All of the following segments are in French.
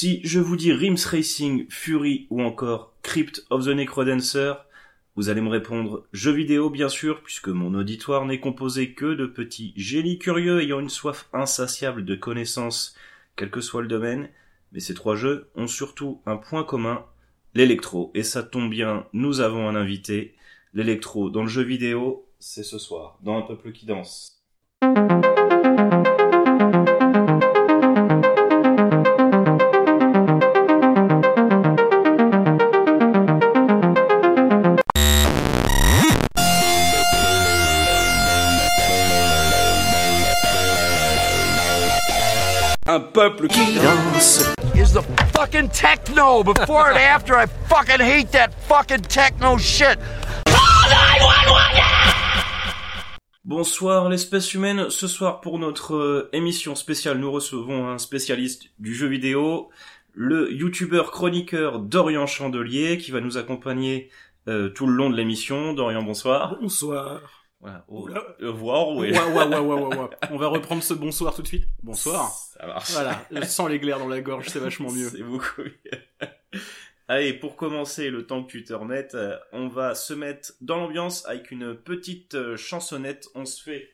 Si je vous dis Rims Racing, Fury ou encore Crypt of the Necrodancer, vous allez me répondre jeux vidéo bien sûr, puisque mon auditoire n'est composé que de petits génies curieux ayant une soif insatiable de connaissances, quel que soit le domaine, mais ces trois jeux ont surtout un point commun, l'électro. Et ça tombe bien, nous avons un invité. L'électro dans le jeu vidéo, c'est ce soir, dans Un peuple qui danse. Peuple qui danse. is the fucking techno before and after. I fucking hate that fucking techno shit. Bonsoir l'espèce humaine, ce soir pour notre euh, émission spéciale nous recevons un spécialiste du jeu vidéo, le youtubeur chroniqueur Dorian Chandelier qui va nous accompagner euh, tout le long de l'émission. Dorian bonsoir. Bonsoir. Voilà. Oh, euh, voir, ouah, ouah, ouah. On va reprendre ce bonsoir tout de suite. Bonsoir. Ça marche. Voilà, sans les glaires dans la gorge, c'est vachement mieux. C'est beaucoup mieux. Allez, pour commencer, le temps que tu te remettes, euh, on va se mettre dans l'ambiance avec une petite euh, chansonnette. On se fait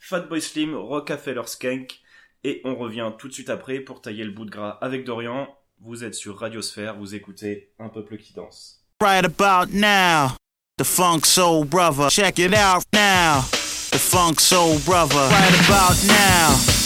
Fatboy Slim, Rockefeller Skank, et on revient tout de suite après pour tailler le bout de gras avec Dorian. Vous êtes sur Radiosphère, vous écoutez Un peuple qui danse. Right about now, the Funk Soul Brother. Check it out now, the Funk Soul Brother. Right about now,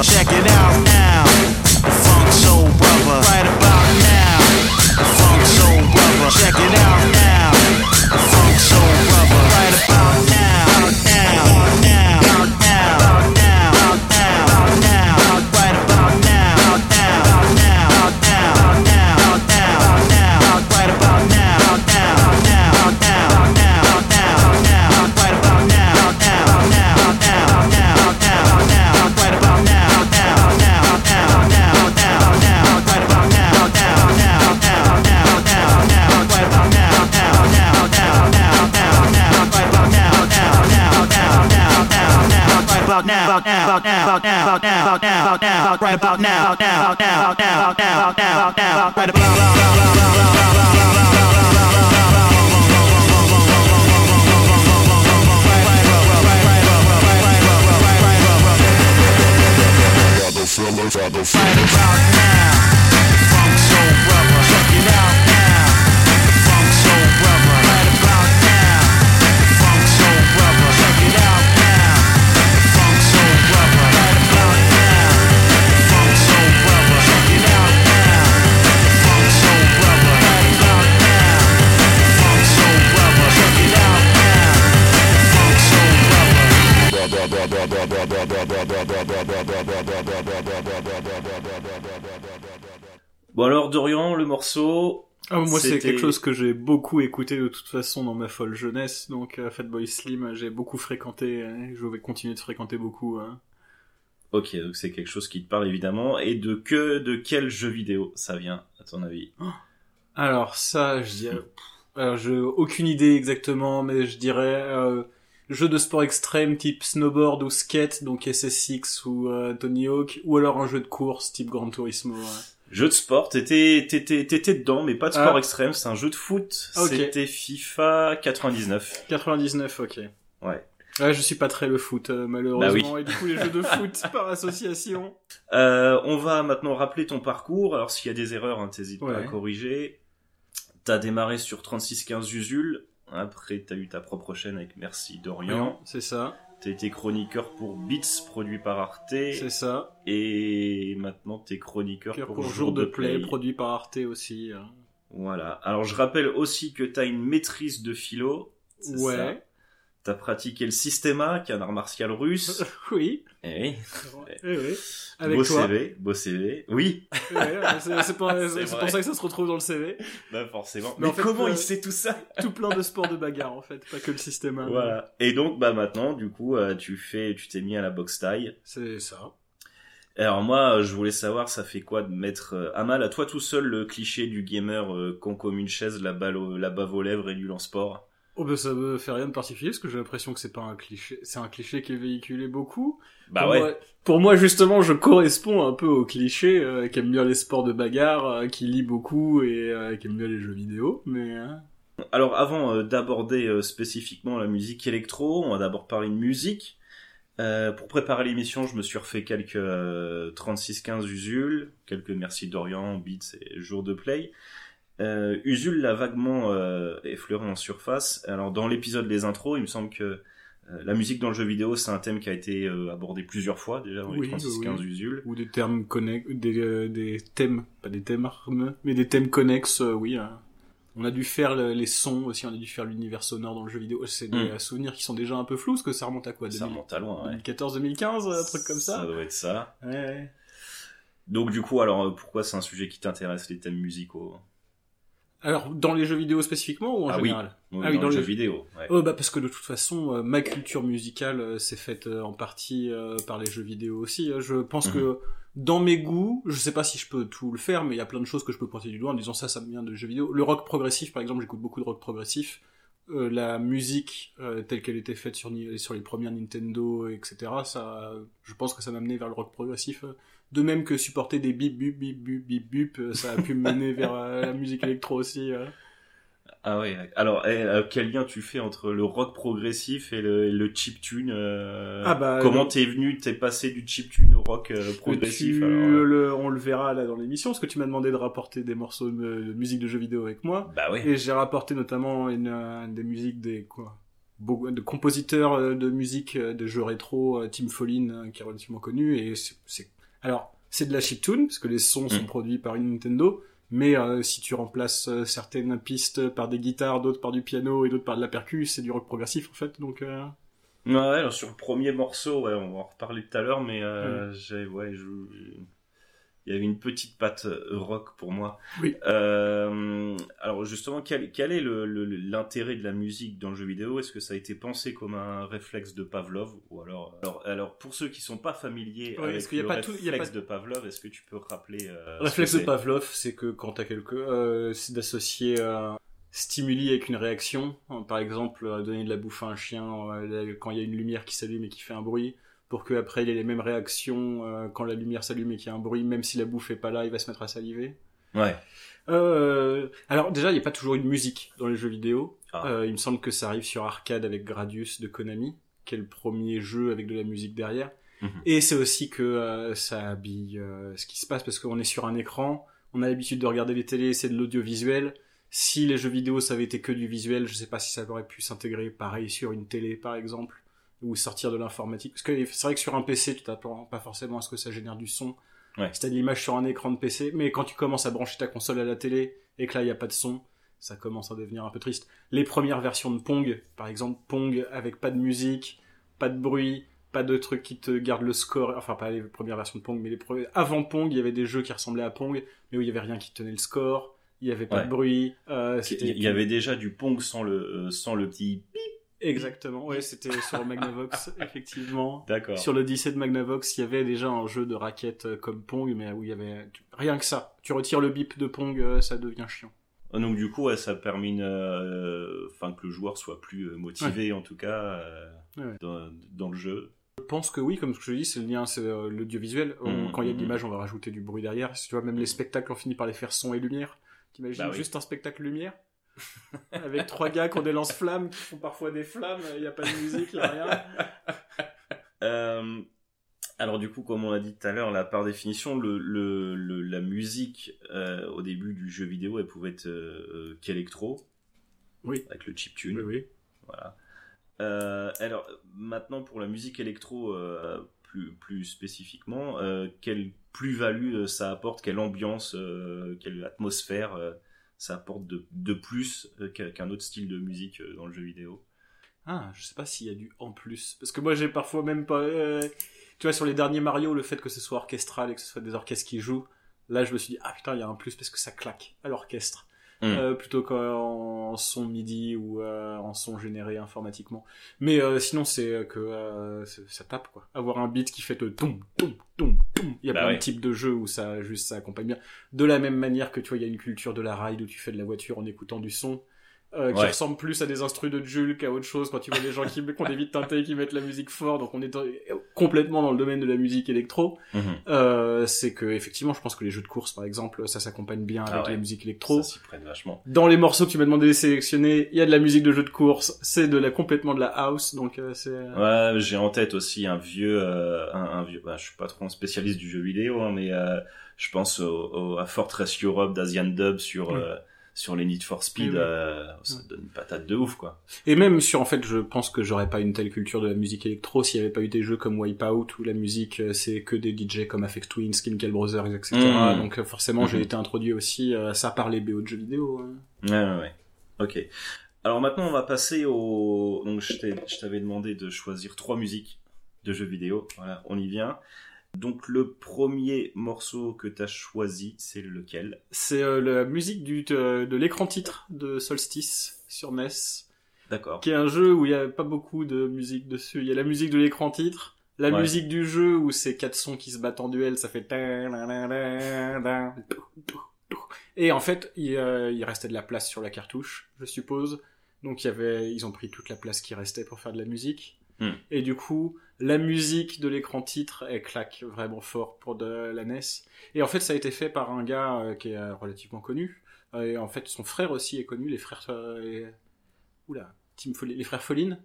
Check it out c'est quelque chose que j'ai beaucoup écouté de toute façon dans ma folle jeunesse. Donc, euh, Fatboy Slim, j'ai beaucoup fréquenté. euh, je vais continuer de fréquenter beaucoup. hein. ok, donc c'est quelque chose qui te parle évidemment. Et de que, de quel jeu vidéo ça vient, à ton avis? Alors ça, je dirais... Alors, j'ai aucune idée exactement, mais je dirais euh, jeu de sport extrême type snowboard ou skate, donc SSX ou euh, Tony Hawk, ou alors un jeu de course type Gran Turismo. ouais. Jeu de sport, t'étais, t'étais, t'étais dedans, mais pas de sport Ah. extrême, c'est un jeu de foot. C'était FIFA 99. 99, ok. Ouais. Ouais, je suis pas très le foot, euh, malheureusement, Bah et du coup les jeux de foot par association. Euh, on va maintenant rappeler ton parcours. Alors s'il y a des erreurs, hein, t'hésites pas à corriger. T'as démarré sur 3615 Usul. Après, t'as eu ta propre chaîne avec Merci Dorian. C'est ça, T'as été chroniqueur pour Beats, produit par Arte. c'est ça. Et maintenant, t'es chroniqueur pour, pour jour de play, produit par Arte aussi. hein. Voilà. Alors, je rappelle aussi que t'as une maîtrise de philo. ça. T'as pratiqué le systéma, qui est un art martial russe. oui. Eh oui. Eh oui. Avec beau toi. CV, beau CV. Oui. Ouais, c'est pour, ça que ça se retrouve dans le CV. Bah, forcément. Mais Mais, en fait, comment euh, il sait tout ça? Tout plein de sports de bagarre en fait, pas que le système. hein. Voilà. Et donc, bah, maintenant, du coup, euh, tu fais, tu t'es mis à la boxe taille. C'est ça. Alors moi, euh, je voulais savoir, ça fait quoi de mettre à mal à toi tout seul le cliché du gamer euh, comme une chaise, la balle, au- la bave aux lèvres et nul en sport Oh bah ça me fait rien de particulier parce que j'ai l'impression que c'est pas un cliché, c'est un cliché qui est véhiculé beaucoup. Bah pour ouais. Moi, pour moi justement, je corresponds un peu au cliché euh, qui aime bien les sports de bagarre, euh, qui lit beaucoup et euh, qui aime bien les jeux vidéo. Mais hein. Alors avant euh, d'aborder euh, spécifiquement la musique électro, on va d'abord parler de musique. Euh, pour préparer l'émission, je me suis refait quelques euh, 36-15 Usul, quelques Merci Dorian, Beats et Jour de Play. Euh, Usul l'a vaguement euh, effleuré en surface. Alors dans l'épisode des intros, il me semble que euh, la musique dans le jeu vidéo, c'est un thème qui a été euh, abordé plusieurs fois déjà dans les Oui, 36-15 oui. Usul. ou des termes connexes, des, des thèmes, pas des thèmes, mais des thèmes connexes, oui. hein. On a dû faire le- les sons aussi, on a dû faire l'univers sonore dans le jeu vidéo. C'est des Mm. souvenirs qui sont déjà un peu flous, parce que ça remonte à quoi Ça 2000 remonte à loin, ouais. 2014-2015, un truc comme Ça ça. doit être ça. Ouais, ouais. Donc du coup, alors pourquoi c'est un sujet qui t'intéresse, les thèmes musicaux? Alors, dans les jeux vidéo spécifiquement ou en Ah général Oui, Ah oui, dans, dans le les- jeu vidéo. Ouais. Oh bah parce que de toute façon, euh, ma culture musicale euh, s'est faite euh, en partie par les jeux vidéo aussi. hein. Je pense Mhm. que dans mes goûts, je sais pas si je peux tout le faire, mais il y a plein de choses que je peux pointer du doigt en disant ça, ça me vient de jeux vidéo. Le rock progressif, par exemple, j'écoute beaucoup de rock progressif. Euh, la musique euh, telle qu'elle était faite sur, sur les premières Nintendo, etc. Ça, je pense que ça m'a mené vers le rock progressif. De même que supporter des bip bip bip bip bip euh, ça a pu me mener vers euh, la musique électro aussi. Ah ouais. Alors, eh, euh, quel lien tu fais entre le rock progressif et le, le chiptune euh, Ah bah, Comment le- t'es venu, t'es passé du chiptune au rock euh, progressif Tu- alors, le- on le verra là dans l'émission, parce que tu m'as demandé de rapporter des morceaux de, musique de jeux vidéo avec moi. Bah ouais. Et j'ai rapporté notamment une, euh, des musiques des quoi, de compositeurs de musique de jeux rétro, Tim Follin, qui est relativement connu. Et c'est, c'est- alors c'est de la chiptune parce que les sons sont Mm. produits par une Nintendo. Mais euh, si tu remplaces euh, certaines pistes par des guitares, d'autres par du piano et d'autres par de la percu, c'est du rock progressif en fait. Donc euh, Ouais, alors sur le premier morceau, ouais, on va en reparler tout à l'heure, mais euh, j'ai, ouais, je, il y avait une petite patte euh, rock pour moi. Oui. Euh, alors justement, quel, quel est le, le- l'intérêt de la musique dans le jeu vidéo? Est-ce que ça a été pensé comme un réflexe de Pavlov? Ou alors, alors, alors pour ceux qui sont pas familiers Ouais, avec qu'il y a le pas tout- il y a réflexe pas- de Pavlov, est-ce que tu peux rappeler euh, Réflexe de Pavlov, c'est que quand t'as quelque, euh, c'est d'associer euh, stimuli avec une réaction. Par exemple, donner de la bouffe à un chien quand il y a une lumière qui s'allume et qui fait un bruit, pour que après il ait les mêmes réactions euh, quand la lumière s'allume et qu'il y a un bruit, même si la bouffe est pas là, il va se mettre à saliver. Ouais. Euh, alors déjà, il n'y a pas toujours une musique dans les jeux vidéo. Ah. Euh, il me semble que ça arrive sur arcade avec Gradius de Konami, qui est le premier jeu avec de la musique derrière. Mhm. Et c'est aussi que euh, ça habille euh, ce qui se passe parce qu'on est sur un écran, on a l'habitude de regarder les télés, c'est de l'audiovisuel. Si les jeux vidéo ça avait été que du visuel, je sais pas si ça aurait pu s'intégrer pareil sur une télé par exemple ou sortir de l'informatique parce que c'est vrai que sur un PC tu t'attends pas forcément à ce que ça génère du son. Ouais. Si t'as de l'image sur un écran de PC, mais quand tu commences à brancher ta console à la télé et que là il y a pas de son, ça commence à devenir un peu triste. Les premières versions de Pong, par exemple Pong avec pas de musique, pas de bruit, pas de trucs qui te gardent le score, enfin pas les premières versions de Pong, mais les premiers... avant Pong, il y avait des jeux qui ressemblaient à Pong, mais où il y avait rien qui tenait le score, il y avait pas Ouais. de bruit, euh, Il y- avait déjà du Pong sans le, euh, sans le petit bip. Exactement, ouais, c'était sur Magnavox, effectivement. D'accord. Sur l'Odyssée de Magnavox, il y avait déjà un jeu de raquettes euh, comme Pong, mais où il y avait rien que ça. Tu retires le bip de Pong, euh, ça devient chiant. Donc du coup, ouais, ça permet une, euh, que le joueur soit plus euh, motivé en tout cas euh, Ouais. dans, dans le jeu. Je pense que oui, comme je te dis, c'est le lien, c'est euh, l'audiovisuel. Mhm, Quand il y a de mhm. l'image, on va rajouter du bruit derrière. Si tu vois, même les spectacles, on finit par les faire son et lumière. T'imagines Bah oui. juste un spectacle lumière? Avec trois gars qui ont des lance-flammes, qui font parfois des flammes, il n'y a pas de musique, il n'y a rien. Euh, alors du coup, comme on l'a dit tout à l'heure, là, par définition, le, le, le- la musique euh, au début du jeu vidéo, elle pouvait être euh, qu'électro. Oui. Avec le chiptune. oui. Voilà. Euh, alors maintenant pour la musique électro plus plus spécifiquement, quelle plus-value ça apporte, quelle ambiance, quelle atmosphère ça apporte de, de plus euh, qu'un autre style de musique euh, dans le jeu vidéo. Ah, je sais pas s'il y a du en plus. Parce que moi, j'ai parfois même pas... euh, Tu vois, sur les derniers Mario, le fait que ce soit orchestral et que ce soit des orchestres qui jouent, là, je me suis dit, ah putain, il y a un plus parce que ça claque à l'orchestre. Mm. Euh, plutôt qu'en son MIDI ou euh, en son généré informatiquement. Mais euh, sinon, c'est euh, que euh, ça tape, quoi. Avoir un beat qui fait le tom, tom, tom, tom. Il y a Bah plein ouais. de types de jeux où ça, juste, ça accompagne bien. De la même manière que, tu vois, il y a une culture de la ride où tu fais de la voiture en écoutant du son. Euh, qui Ouais. ressemble plus à des instrus de Jules qu'à autre chose quand tu vois des gens qui, qui ont des vides teintés qui mettent la musique fort donc on est dans- complètement dans le domaine de la musique électro Mhm. euh, c'est que effectivement je pense que les jeux de course par exemple ça s'accompagne bien Ah avec ouais. la musique électro Ça s'y prête vachement. dans les morceaux que tu m'as demandé de sélectionner, il y a de la musique de jeu de course, c'est de la complètement de la house, donc euh, c'est Ouais, j'ai en tête aussi un vieux, euh, un, un vieux. Bah, je suis pas trop un spécialiste du jeu vidéo, hein, mais euh, je pense au, au- à Fortress Europe d'Asian Dub sur Oui. Sur les Need for Speed. Oui, euh, ça donne une patate de ouf, quoi. et même sur en fait, je pense que j'aurais pas une telle culture de la musique électro s'il y avait pas eu des jeux comme Wipeout où la musique euh, c'est que des DJ comme Afex Twin, Chemical Brothers, etc. Mhm. Donc euh, forcément, j'ai Mhm. été introduit aussi à ça par les BO de jeux vidéo. hein. Ouais, ouais, ouais. Ok. Alors maintenant, on va passer au. Donc, je t'avais demandé de choisir trois musiques de jeux vidéo. Voilà, on y vient. Donc, le premier morceau que t'as choisi, c'est lequel? C'est euh, la musique du de, de l'écran titre de Solstice sur NES. D'accord. qui est un jeu où il y a pas beaucoup de musique dessus. Il y a la musique de l'écran titre, la Ouais. musique du jeu où c'est quatre sons qui se battent en duel, ça fait et en fait il, euh, il restait de la place sur la cartouche, je suppose. Donc il y avait, ils ont pris toute la place qui restait pour faire de la musique. Hmm. Et du coup, la musique de l'écran titre, elle claque vraiment fort pour de la NES. Et en fait, ça a été fait par un gars euh, qui est relativement connu. Euh, Et en fait, son frère aussi est connu, les frères. euh, les- Oula, Tim Folli- les frères Folline.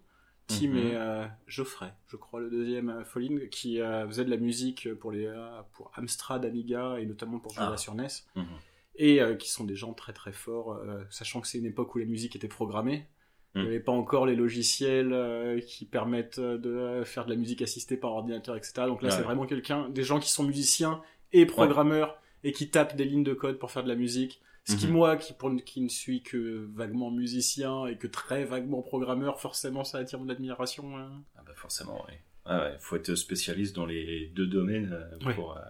Tim Mhm. et euh, Geoffrey, je crois, le deuxième euh, Folline, qui euh, faisait de la musique pour les pour Amstrad, Amiga et notamment pour jouer Ah. sur NES Mhm. et qui sont des gens très très forts, sachant que c'est une époque où la musique était programmée. Il n'y Mm. avait pas encore les logiciels euh, qui permettent euh, de euh, faire de la musique assistée par ordinateur, etc. Donc là, Ouais. c'est vraiment quelqu'un, des gens qui sont musiciens et programmeurs et qui tapent des lignes de code pour faire de la musique. Ce qui, Mhm. moi, qui, pour, qui ne suis que vaguement musicien et que très vaguement programmeur, forcément, ça attire mon admiration. hein. Ah bah forcément, oui. Ah ouais, faut être spécialiste dans les deux domaines Ouais. pour, euh,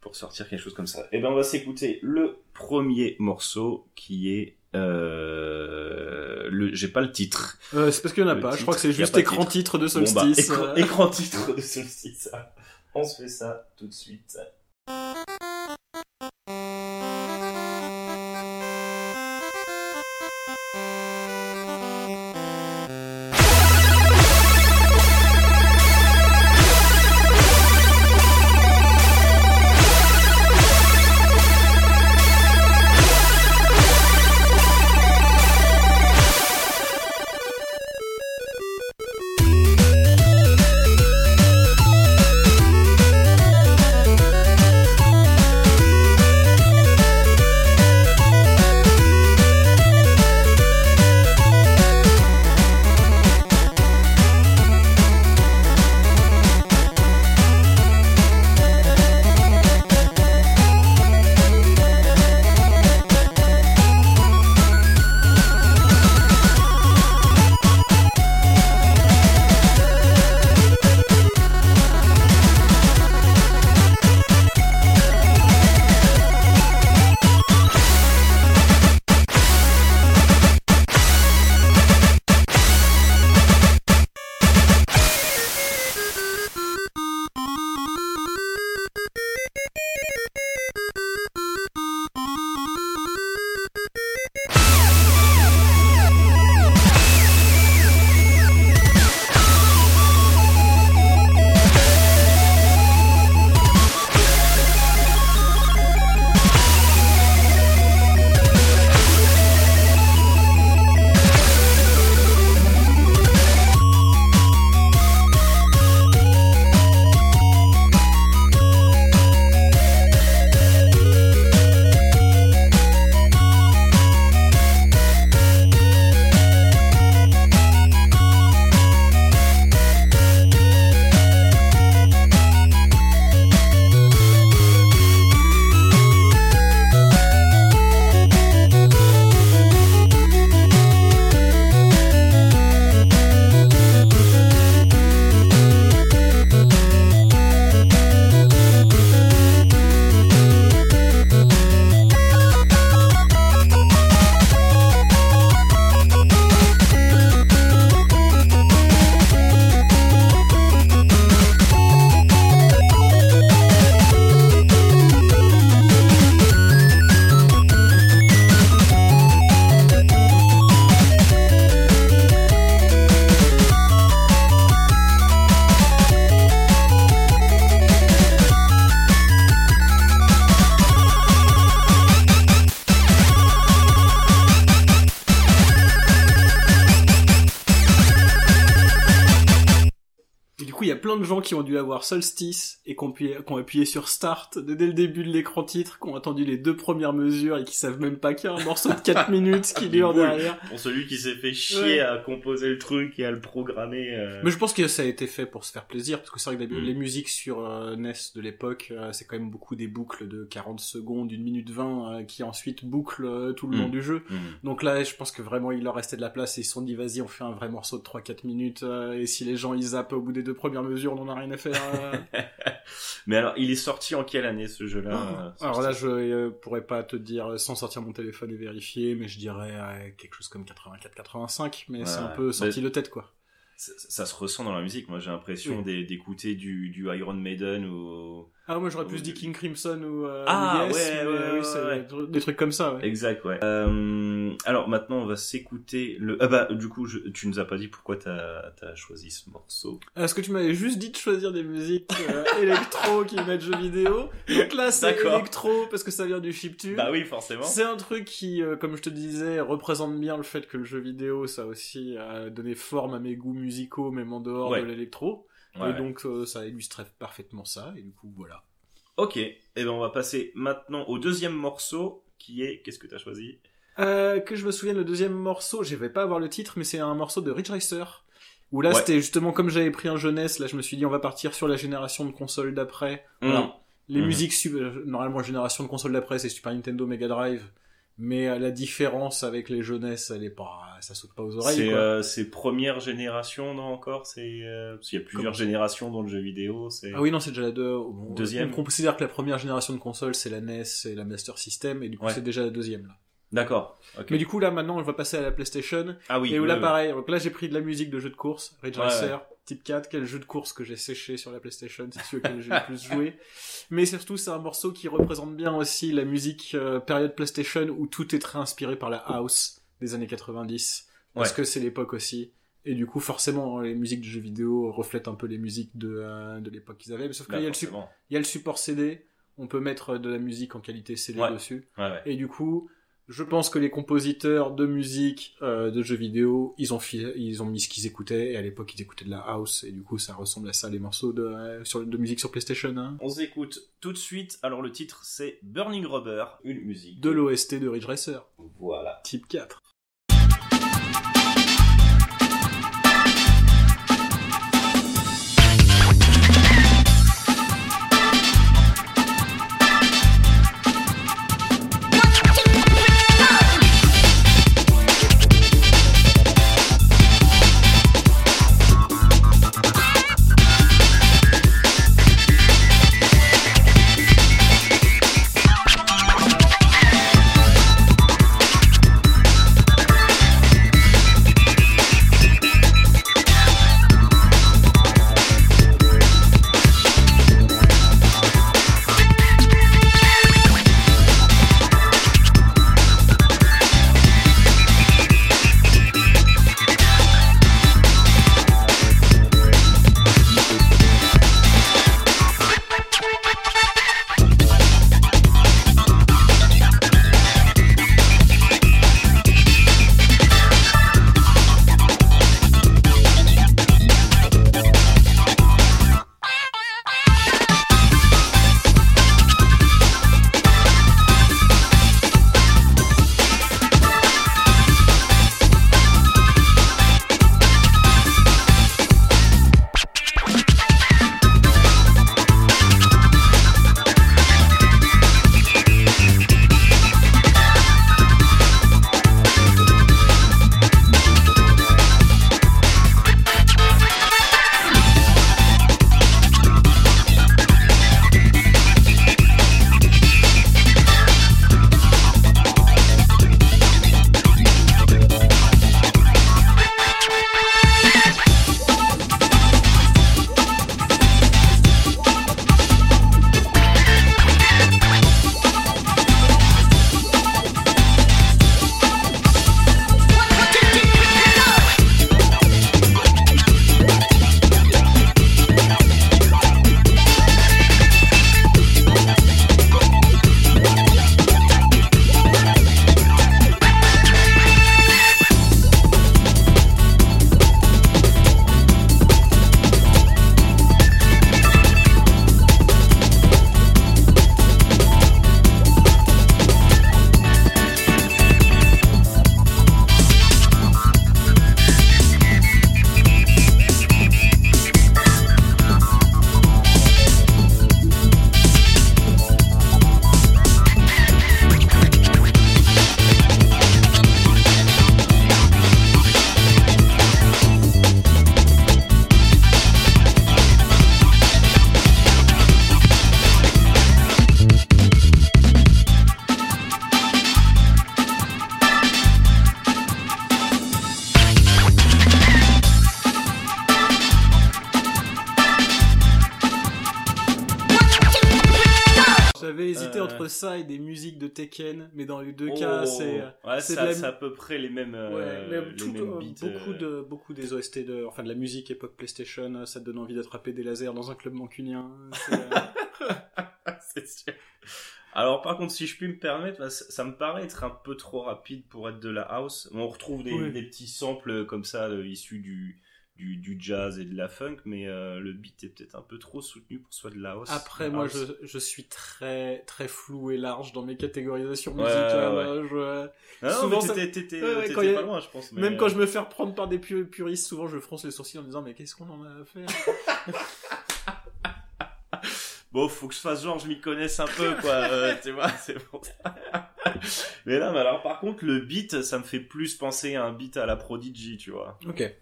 pour sortir quelque chose comme ça. Et ben on va s'écouter le premier morceau qui est euh, le j'ai pas le titre. Euh, c'est parce qu'il n'y en a Le pas. Je crois que c'est y juste écran titre. titre de Bon, bah, Solstice. écran, écran titre de Solstice. On se fait ça tout de suite. Qui ont dû avoir Solstice et qui ont appuyé, sur Start dès le début de l'écran titre, ont attendu les deux premières mesures et qui savent même pas qu'il y a un morceau de 4 minutes qui dure derrière. Pour celui qui s'est fait chier Ouais. à composer le truc et à le programmer. euh, Mais je pense que ça a été fait pour se faire plaisir, parce que c'est vrai que les, Mm. les musiques sur euh, NES de l'époque, euh, c'est quand même beaucoup des boucles de 40 secondes, une minute 20, euh, qui ensuite bouclent tout le Mm. long du jeu. hmm. Donc là, je pense que vraiment, il leur restait de la place et ils se sont dit, vas-y, on fait un vrai morceau de 3-4 minutes, et si les gens ils zappent au bout des deux premières mesures, on en a rien à faire. Mais alors, il est sorti en quelle année ce jeu-là Alors là, je euh, pourrais pas te dire sans sortir mon téléphone et vérifier, mais je dirais euh, quelque chose comme 84-85, mais c'est un peu sorti de tête, quoi. ça, ça se ressent dans la musique. Moi, j'ai l'impression Oui. d'écouter du, du Iron Maiden ou. Ah, moi j'aurais plus Oui. dit King Crimson ou, euh, Ah, ou Yes, ouais, mais, ouais, euh, oui, ouais, c'est ouais. des tru- des trucs comme ça, ouais. Exact, ouais. Euh, alors maintenant, on va s'écouter le. Ah bah, du coup, je- tu nous as pas dit pourquoi t'as as choisi ce morceau. Est-ce que tu m'avais juste dit de choisir des musiques euh, électro qui mettent jeux vidéo Donc là, c'est électro parce que ça vient du chiptune. Bah oui, forcément. C'est un truc qui, euh, comme je te disais, représente bien le fait que le jeu vidéo, ça a aussi euh, donné forme à mes goûts musicaux, même en dehors Ouais. de l'électro. Ouais, et donc, euh, ça illustrait parfaitement ça, et du coup, voilà. Ok. Et ben, on va passer maintenant au deuxième morceau, qui est. Qu'est-ce que t'as choisi? Euh, que je me souvienne, le deuxième morceau, je vais pas avoir le titre, mais c'est un morceau de Ridge Racer. Où là, Ouais. c'était justement comme j'avais pris un jeunesse, là, je me suis dit, on va partir sur la génération de consoles d'après. Alors, les Mhm. musiques, euh, normalement, génération de consoles d'après, c'est Super Nintendo, Mega Drive. Mais euh, la différence avec les jeunesses, elle est pas, ça saute pas aux oreilles. C'est euh, première génération, non encore? C'est euh, parce qu'il y a plusieurs générations dans le jeu vidéo. C'est Ah oui, non, c'est déjà la deux. bon, Deuxième. On considère que la première génération de consoles, c'est la NES et la Master System, et du coup, Ouais. c'est déjà la deuxième, là. D'accord. Mais du coup, là, maintenant, on va passer à la PlayStation. Ah oui. et où là, pareil. Donc là, j'ai pris de la musique de jeux de course. Ridge Ouais, Racer, Type 4, quel jeu de course que j'ai séché sur la PlayStation, c'est celui auquel j'ai le plus joué. Mais surtout, c'est un morceau qui représente bien aussi la musique euh, période PlayStation où tout est très inspiré par la house des années 90. Parce Ouais. que c'est l'époque aussi. Et du coup, forcément, les musiques de jeux vidéo reflètent un peu les musiques de, euh, de l'époque qu'ils avaient. Mais sauf qu'il Bah, y, a le su- forcément. il y a le support CD. On peut mettre de la musique en qualité CD Ouais. dessus. Ouais. Et du coup, je pense que les compositeurs de musique euh, de jeux vidéo, ils ont, fi- ils ont mis ce qu'ils écoutaient, et à l'époque ils écoutaient de la house, et du coup ça ressemble à ça les morceaux de, euh, sur, de musique sur PlayStation 1. On s'écoute tout de suite. Alors le titre c'est Burning Rubber, une musique. De l'OST de Ridge Racer, Voilà. type 4. Tekken, mais dans les deux Oh, cas, c'est ouais, c'est à peu près les mêmes, euh, Ouais, mais les tout- mêmes euh, beats. beaucoup euh. de beaucoup des OST de enfin de la musique époque PlayStation, euh, ça te donne envie d'attraper des lasers dans un club mancunien. C'est, euh, sûr. Alors par contre, si je puis me permettre, bah, ça, me paraît être un peu trop rapide pour être de la house. On retrouve des, Oui. des petits samples comme ça euh, issus du, du, du jazz et de la funk, mais euh, le beat est peut-être un peu trop soutenu pour soit de la house. Après, moi, house. je, je suis très très flou et large dans mes catégorisations Ouais, musicales. ouais, je- Ah souvent, ça- t'étais Ouais, a- pas loin, je pense. mais, Même quand euh, je me fais reprendre par des pu- puristes, souvent je fronce les sourcils en me disant mais qu'est-ce qu'on en a à faire? Bon, faut que je fasse genre, je m'y connaisse un peu, quoi. euh, tu vois, c'est ça. mais là, mais alors, par contre, le beat, ça me fait plus penser à un beat à la Prodigy, tu vois. Ok.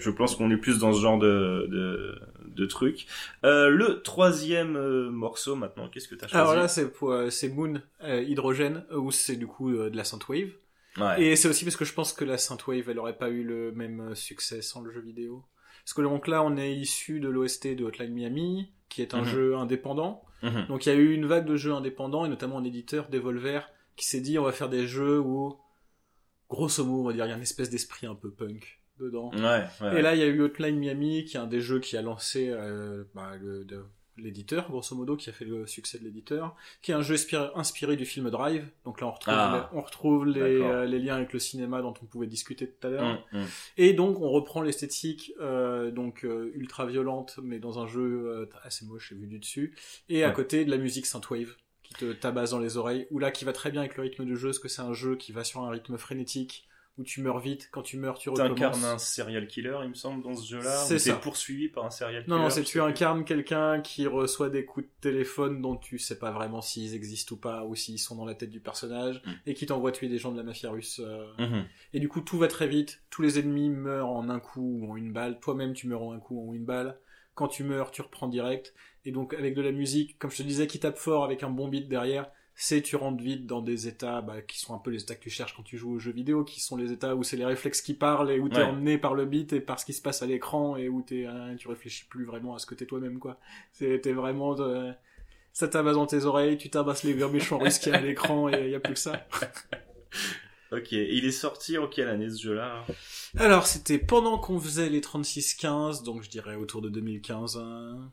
Je pense qu'on est plus dans ce genre de, de, de truc. Euh, le troisième euh, morceau, maintenant, qu'est-ce que t'as choisi? Alors là, c'est euh, c'est Moon euh, Hydrogène où c'est du coup de la synthwave. Ouais. Et c'est aussi parce que je pense que la synthwave, elle aurait pas eu le même succès sans le jeu vidéo. Parce que donc là, on est issu de l'OST de Hotline Miami, qui est un Mhm. jeu indépendant. Mhm. Donc il y a eu une vague de jeux indépendants, et notamment un éditeur, Devolver, qui s'est dit on va faire des jeux où, grosso modo, on va dire, il y a une espèce d'esprit un peu punk dedans. Ouais, ouais. Et là, il y a eu Hotline Miami, qui est un des jeux qui a lancé euh, bah, l'éditeur, grosso modo, qui a fait le succès de l'éditeur, qui est un jeu inspiré, inspiré du film Drive. Donc là, on retrouve, Ah. les, on retrouve les, D'accord. euh, les liens avec le cinéma dont on pouvait discuter tout à l'heure. Hum, hum. Et donc, on reprend l'esthétique euh, donc euh, ultra violente, mais dans un jeu assez moche et vu du dessus. Et à côté de la musique synthwave qui te tabasse dans les oreilles, ou là qui va très bien avec le rythme du jeu, parce que c'est un jeu qui va sur un rythme frénétique où tu meurs vite. Quand tu meurs, tu recommences. T'incarnes un serial killer, il me semble, dans ce jeu-là. C'est ça. T'es poursuivi par un serial killer. Non, non, c'est tu incarnes quelqu'un qui reçoit des coups de téléphone dont tu sais pas vraiment s'ils existent ou pas, ou s'ils sont dans la tête du personnage, Mm. et qui t'envoie tuer des gens de la mafia russe. euh. Mhm. Et du coup, tout va très vite. Tous les ennemis meurent en un coup ou en une balle. Toi-même, tu meurs en un coup ou en une balle. Quand tu meurs, tu reprends direct. Et donc, avec de la musique, comme je te disais, qui tape fort avec un bon beat derrière, c'est tu rentres vite dans des états bah, qui sont un peu les états que tu cherches quand tu joues aux jeux vidéo, qui sont les états où c'est les réflexes qui parlent et où t'es Ouais. emmené par le beat et par ce qui se passe à l'écran et où t'es, euh, tu réfléchis plus vraiment à ce que t'es toi-même, quoi. T'es vraiment, euh, ça tabasse dans tes oreilles, tu tabasses les méchants russes qu'il y a à l'écran et il y a plus que ça. Ok, et il est sorti en quelle année ce jeu-là? Alors, c'était pendant qu'on faisait les 36-15, donc je dirais autour de 2015. hein.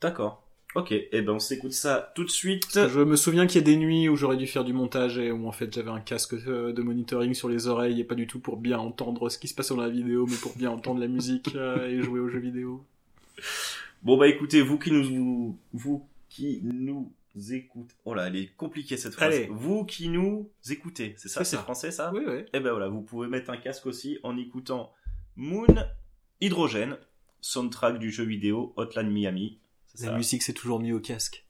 D'accord. Ok, et ben on s'écoute ça tout de suite. Je me souviens qu'il y a des nuits où j'aurais dû faire du montage et où en fait j'avais un casque euh, de monitoring sur les oreilles et pas du tout pour bien entendre ce qui se passe dans la vidéo, mais pour bien entendre la musique euh, et jouer aux jeux vidéo. Bon bah écoutez, vous qui nous vous qui nous écoutez. Oh là, elle est compliquée cette phrase. Allez. Vous qui nous écoutez, c'est ça, C'est c'est ça. français ça? Oui, oui. Et ben voilà, vous pouvez mettre un casque aussi en écoutant Moon Hydrogène, soundtrack du jeu vidéo Hotline Miami. La musique, c'est toujours mieux au casque.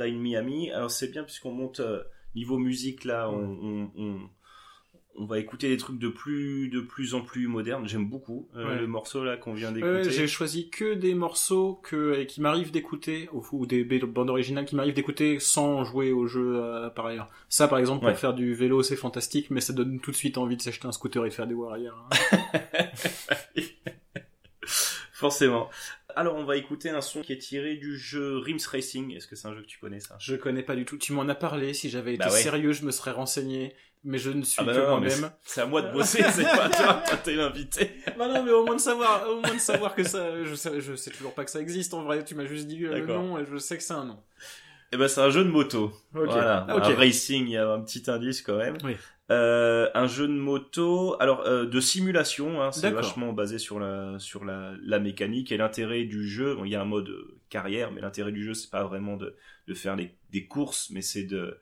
Hotline Miami. Alors c'est bien puisqu'on monte euh, niveau musique là, on, on, on, on va écouter des trucs de plus de plus en plus modernes. J'aime beaucoup euh, Ouais. le morceau là qu'on vient Ouais, d'écouter. j'ai choisi que des morceaux que et qui m'arrivent d'écouter ou, ou des bandes originales qui m'arrivent d'écouter sans jouer au jeu euh, par ailleurs. Ça par exemple pour faire du vélo c'est fantastique mais ça donne tout de suite envie de s'acheter un scooter et de faire des warriors. hein. Forcément. Alors on va écouter un son qui est tiré du jeu Rims Racing. Est-ce que c'est un jeu que tu connais ça? Je connais pas du tout. Tu m'en as parlé. Si j'avais été Bah ouais. sérieux, je me serais renseigné. Mais je ne suis Ah bah que moi-même. c'est- à moi de bosser, c'est pas toi. Toi, T'es l'invité. Bah non, mais au moins de savoir, au moins de savoir que ça, je sais, je sais toujours pas que ça existe en vrai. Tu m'as juste dit euh, le nom et je sais que c'est un nom. Eh ben c'est un jeu de moto. Ok. Voilà, Ah, ok. un racing, il y a un petit indice quand même. Oui. Euh, un jeu de moto, alors euh, de simulation, hein, c'est vachement basé sur la sur la, la mécanique et l'intérêt du jeu. Bon, il y a un mode euh, carrière, mais l'intérêt du jeu c'est pas vraiment de de faire les, des courses, mais c'est de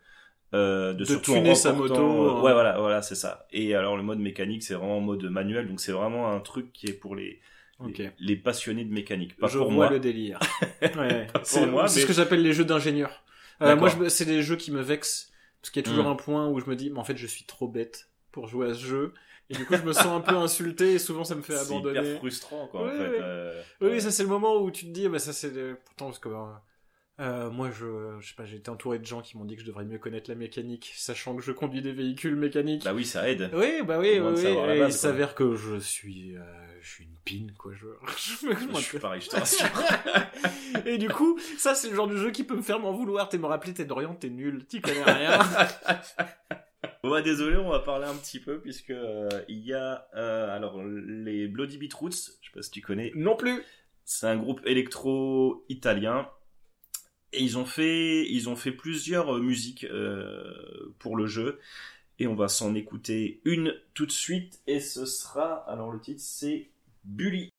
euh, de, De surtout tuner en sa moto, hein. Ouais, voilà, voilà, c'est ça. Et alors le mode mécanique, c'est vraiment en mode manuel, donc c'est vraiment un truc qui est pour les Ok. les, les passionnés de mécanique, pas je pour vois moi. le délire. Ouais. c'est moi, c'est mais- ce que j'appelle les jeux d'ingénieurs. Euh, moi, je me- c'est des jeux qui me vexent parce qu'il y a toujours Hmm. un point où je me dis, mais en fait, je suis trop bête pour jouer à ce jeu. Et du coup, je me sens un peu insulté et souvent, ça me fait C'est abandonner. hyper frustrant, quoi, Ouais, en fait. euh, Oui, ouais. ça c'est le moment où tu te dis, ah, bah ça c'est pourtant parce que euh, euh, moi je, je sais pas, j'ai été entouré de gens qui m'ont dit que je devrais mieux connaître la mécanique, sachant que je conduis des véhicules mécaniques. Bah oui, ça aide. oui, bah oui, oui, oui, base, il s'avère que je suis, euh, je suis une pine quoi. Je, je, me- je Je suis pareil, je te rassure. et du coup, ça c'est le genre de jeu qui peut me faire m'en vouloir. T'es me rappeler, t'es d'Orient, t'es nul, t'y connais rien. Bon bah désolé, on va parler un petit peu puisque euh, il y a euh, alors les Bloody Beetroots, je sais pas si tu connais, non plus. c'est un groupe électro italien et ils ont fait ils ont fait plusieurs euh, musiques euh, pour le jeu et on va s'en écouter une tout de suite et ce sera alors le titre c'est Bully. Bully,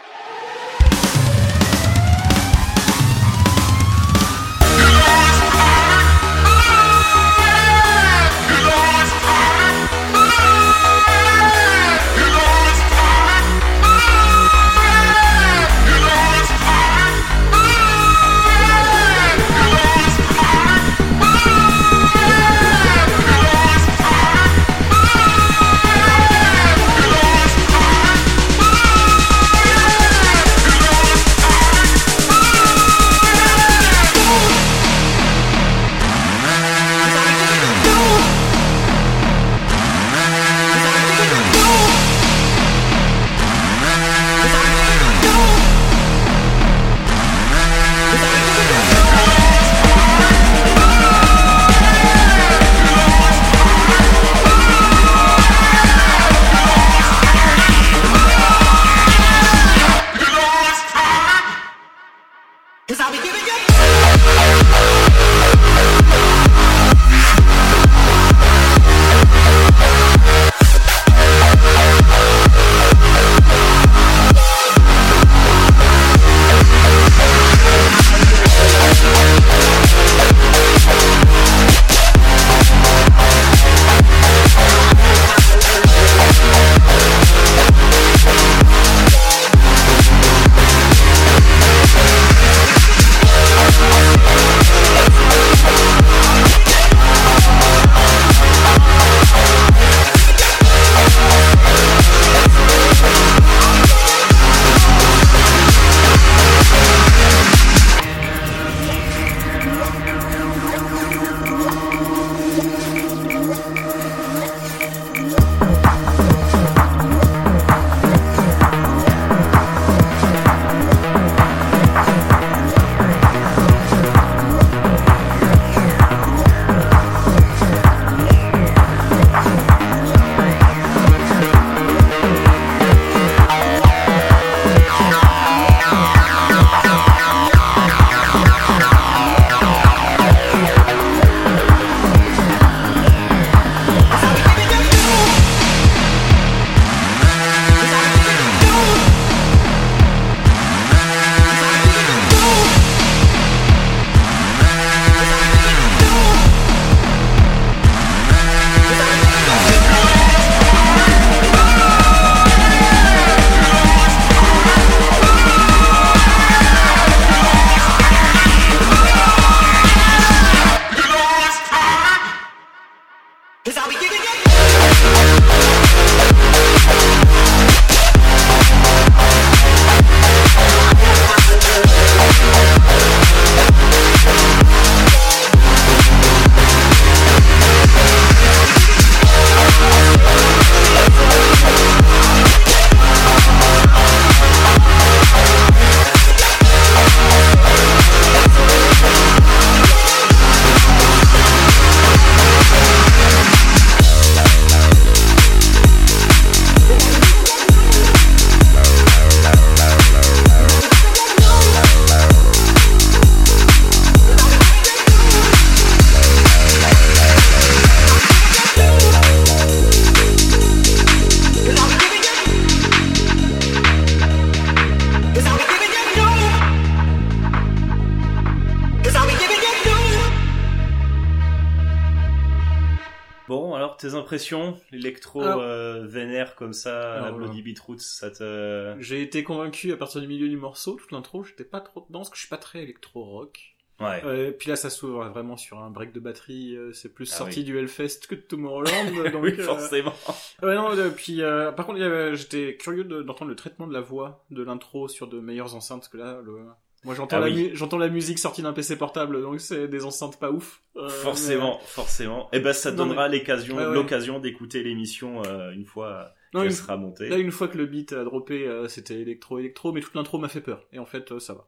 tes impressions L'électro Alors- euh, vénère comme ça, la Alors, Bloody Beetroots, ça te... J'ai été convaincu à partir du milieu du morceau, toute l'intro, j'étais pas trop dedans parce que je suis pas très électro-rock. Ouais. Euh, puis là, ça s'ouvre vraiment sur un break de batterie. euh, c'est plus Ah sorti oui. du Hellfest que de Tomorrowland. donc, oui, euh, forcément. Ouais, non, euh, puis euh, par contre, j'étais curieux de- d'entendre le traitement de la voix de l'intro sur de meilleures enceintes, parce que là, le... moi j'entends Ah la, oui. mu- j'entends la musique sortie d'un PC portable, donc c'est des enceintes pas ouf. Euh, forcément, forcément. Et ben, ça donnera l'occasion, Ouais, ouais. l'occasion d'écouter l'émission euh, une fois mais- Non, qu'elle une... sera montée. Là, une fois que le beat a droppé, euh, c'était électro-électro, mais toute l'intro m'a fait peur. Et en fait, euh, ça va.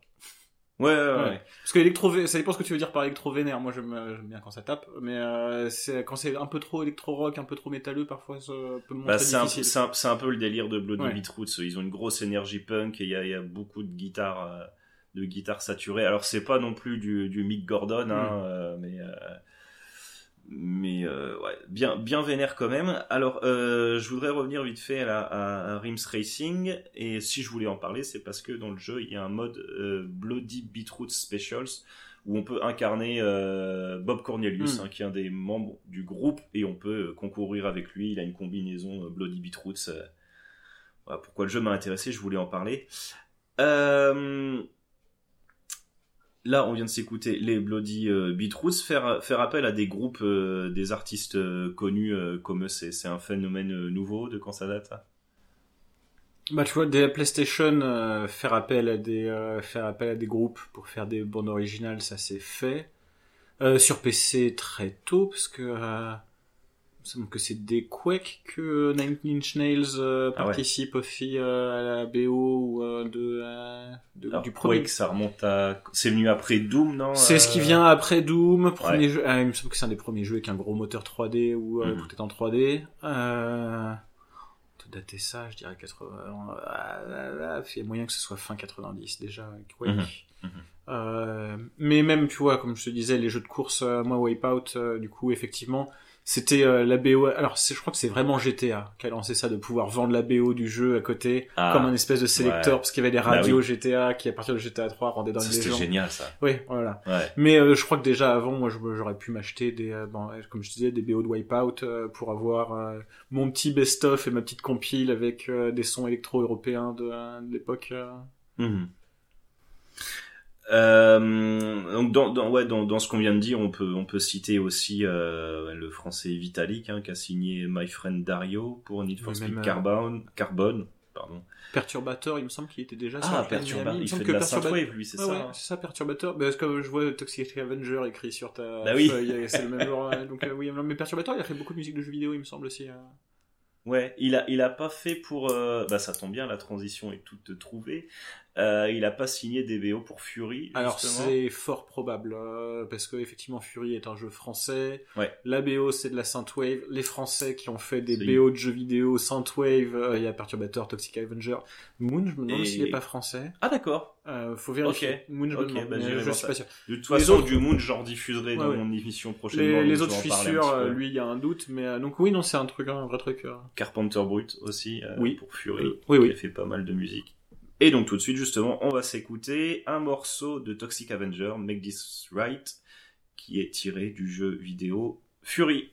Ouais, ouais, ouais. Parce que électro, ça dépend ce que tu veux dire par électro-vénère. Moi, j'aime euh, bien quand ça tape, mais euh, c'est quand c'est un peu trop électro-rock, un peu trop métalleux, parfois ça peut me Bah, c'est un, peu le délire de Bloody Ouais. Beetroots. Ils ont une grosse énergie punk et il y a, il y a beaucoup de guitares, euh, de guitares saturées. Alors c'est pas non plus du, du Mick Gordon, hein, Mm. euh, mais euh, mais euh, ouais, bien bien vénère quand même. Alors euh, je voudrais revenir vite fait à, la- à, Rims Racing et si je voulais en parler, c'est parce que dans le jeu il y a un mode euh, Bloody Beetroots Specials où on peut incarner Bob Cornelius, Mm. hein, qui est un des membres du groupe, et on peut concourir avec lui. Il a une combinaison Bloody Beetroots. voilà pourquoi le jeu m'a intéressé, je voulais en parler. Euh, Là, on vient de s'écouter les Bloody euh, Beetroots. Faire, faire appel à des groupes, euh, des artistes euh, connus euh, comme eux, c'est un phénomène euh, nouveau de quand ça date Bah tu vois, dès la PlayStation, euh, faire appel à des faire appel à des groupes pour faire des bandes originales, ça s'est fait. Sur PC très tôt parce que semble que c'est des Quake que Nine Inch Nails euh, Ah ouais. participe aussi euh, à la BO ou euh, de, euh, de- Alors, du premier. Quake, ça remonte à. C'est venu après Doom, non C'est ce qui vient après Doom, premier ouais. jeu. ah, il me semble que c'est un des premiers jeux avec un gros moteur 3D où Mhm. tout est en 3D. Euh... Te dater ça, je dirais 80. ah, là, là, Il y a moyen que ce soit fin 90 déjà. Quake. Mhm. Mhm. Euh, mais même, tu vois, comme je te disais, les jeux de course, euh, moi Wipeout, euh, du coup, effectivement, c'était euh, la BO. Alors, c'est- je crois que c'est vraiment GTA qui a lancé ça, de pouvoir vendre la BO du jeu à côté, Ah, comme un espèce de sélecteur, ouais. parce qu'il y avait des Bah radios oui. GTA qui, à partir de GTA 3, rendaient dans les C'était génial, ça. Oui, voilà. Ouais. Mais euh, je crois que déjà avant, moi, j'aurais pu m'acheter des, euh, bon, euh, comme je disais, des BO de Wipeout euh, pour avoir euh, mon petit best-of et ma petite compile avec euh, des sons électro-européens de, euh, de l'époque. Mhm. Euh, donc dans, dans, ouais, dans, dans ce qu'on vient de dire, on peut, on peut citer aussi euh, le français Vitalik hein, qui a signé My Friend Dario pour Need for Speed euh, Carbone, Carbone, pardon. Perturbateur, il me semble qu'il était déjà sur Ah, la Plaine Perturba, Miami. il semble fait que de la Perturba- synthwave lui, c'est ça. ouais, hein. c'est ça, Perturbateur. Parce que je vois Toxic Avenger écrit sur ta Bah oui. c'est le même genre. hein. Donc euh, oui, mais Perturbateur, il a fait beaucoup de musique de jeux vidéo, il me semble aussi. Ouais, il a, il a pas fait pour, euh, bah ça tombe bien, la transition est toute trouvée. Euh, il a pas signé des BO pour Fury. Alors c'est fort probable euh, parce que effectivement Fury est un jeu français. Ouais. La BO c'est de la Synthwave. Les Français qui ont fait des BO de jeux vidéo Synthwave, euh, il y a Perturbator, Toxic Avenger, Moon. Je me demande Et- s'il est pas français. Ah, d'accord. Euh, faut vérifier. Ok. Moon, je Ok, me demande, bah, je voir suis pas sûr. De toute façon, autres- du Moon, j'en diffuserai dans Ouais, mon émission prochainement. Les, les je autres petit peu. euh, lui, il y a un doute, mais euh, donc oui, non, c'est un truc, un vrai truc. euh. Carpenter Brut aussi Oui. pour Fury oui, oui. a fait pas mal de musique et donc tout de suite justement on va s'écouter un morceau de Toxic Avenger Make This Right qui est tiré du jeu vidéo Fury